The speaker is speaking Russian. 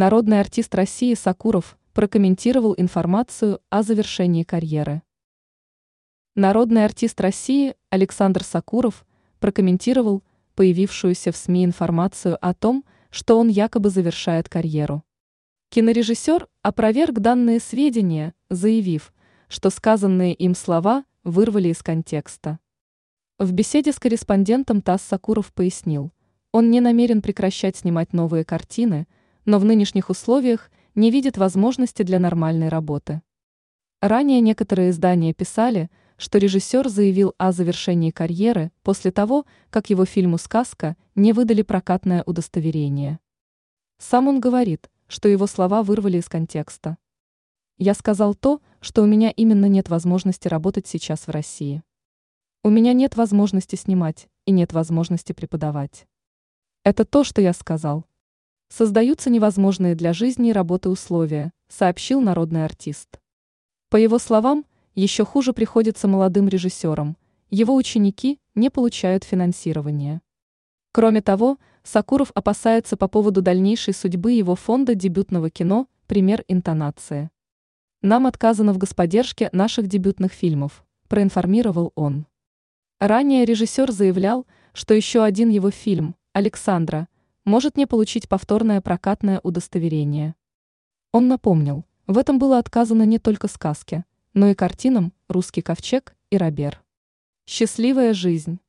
Народный артист России Сакуров прокомментировал информацию о завершении карьеры. Народный артист России Александр Сакуров прокомментировал появившуюся в СМИ информацию о том, что он якобы завершает карьеру. Кинорежиссер опроверг данные сведения, заявив, что сказанные им слова вырвали из контекста. В беседе с корреспондентом ТАСС Сакуров пояснил, он не намерен прекращать снимать новые картины, но в нынешних условиях не видит возможности для нормальной работы. Ранее некоторые издания писали, что режиссер заявил о завершении карьеры после того, как его фильму «Сказка» не выдали прокатное удостоверение. Сам он говорит, что его слова вырвали из контекста. «Я сказал то, что у меня именно нет возможности работать сейчас в России. У меня нет возможности снимать и нет возможности преподавать. Это то, что я сказал. Создаются невозможные для жизни и работы условия, сообщил народный артист. По его словам, еще хуже приходится молодым режиссерам, его ученики не получают финансирования. Кроме того, Сакуров опасается по поводу дальнейшей судьбы его фонда дебютного кино «Пример интонации». Нам отказано в господдержке наших дебютных фильмов, проинформировал он. Ранее режиссер заявлял, что еще один его фильм «Александра» может не получить повторное прокатное удостоверение. Он напомнил, в этом было отказано не только сказке, но и картинам «Русский ковчег» и «Робер». Счастливая жизнь.